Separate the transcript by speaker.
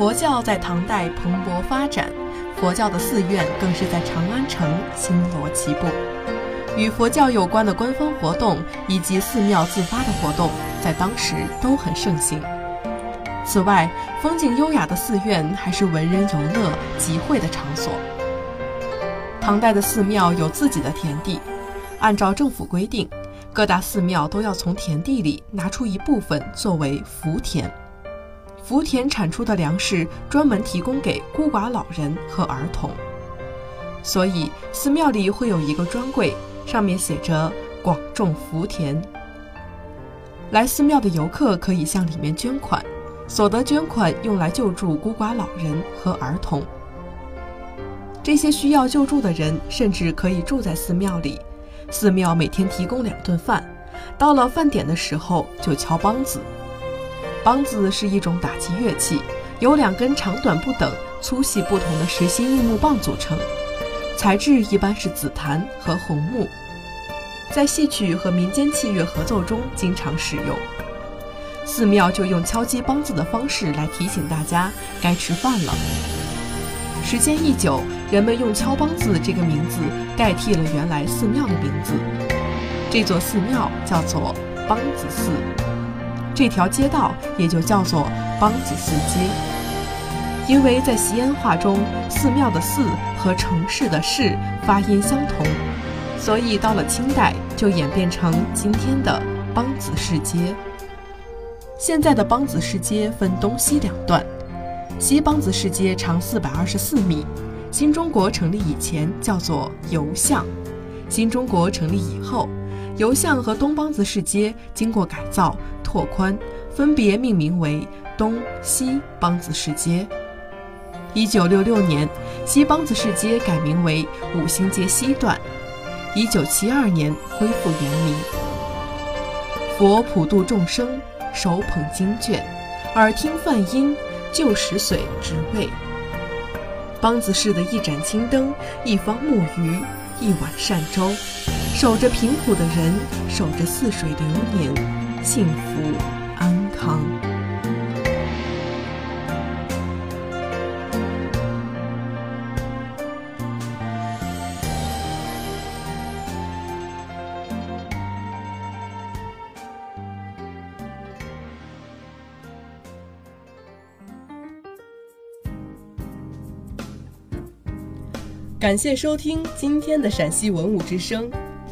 Speaker 1: 佛教在唐代蓬勃发展，佛教的寺院更是在长安城星罗棋布。与佛教有关的官方活动以及寺庙自发的活动，在当时都很盛行。此外，风景优雅的寺院还是文人游乐集会的场所。唐代的寺庙有自己的田地，按照政府规定，各大寺庙都要从田地里拿出一部分作为福田。福田产出的粮食专门提供给孤寡老人和儿童，所以寺庙里会有一个专柜，上面写着“广种福田”。来寺庙的游客可以向里面捐款，所得捐款用来救助孤寡老人和儿童。这些需要救助的人甚至可以住在寺庙里，寺庙每天提供两顿饭，到了饭点的时候就敲梆子。梆子是一种打击乐器，由两根长短不等、粗细不同的实心硬木棒组成，材质一般是紫檀和红木，在戏曲和民间器乐合奏中经常使用。寺庙就用敲击梆子的方式来提醒大家该吃饭了。时间一久，人们用敲梆子这个名字代替了原来寺庙的名字，这座寺庙叫做梆子寺。这条街道也就叫做梆子寺街，因为在西安话中，寺庙的“寺”和城市的“市”发音相同，所以到了清代就演变成今天的梆子市街。现在的梆子市街分东西两段，西梆子市街长四百二十四米，新中国成立以前叫做油巷，新中国成立以后，油巷和东梆子市街经过改造。拓宽，分别命名为东西梆子市街。一九六六年，西梆子市街改名为五星街西段。一九七二年恢复原名。佛普度众生，手捧经卷，耳听梵音，就食髓知味。梆子市的一盏青灯，一方木鱼，一碗善粥，守着贫苦的人，守着似水流年。幸福安康。感谢收听今天的陕西文物之声。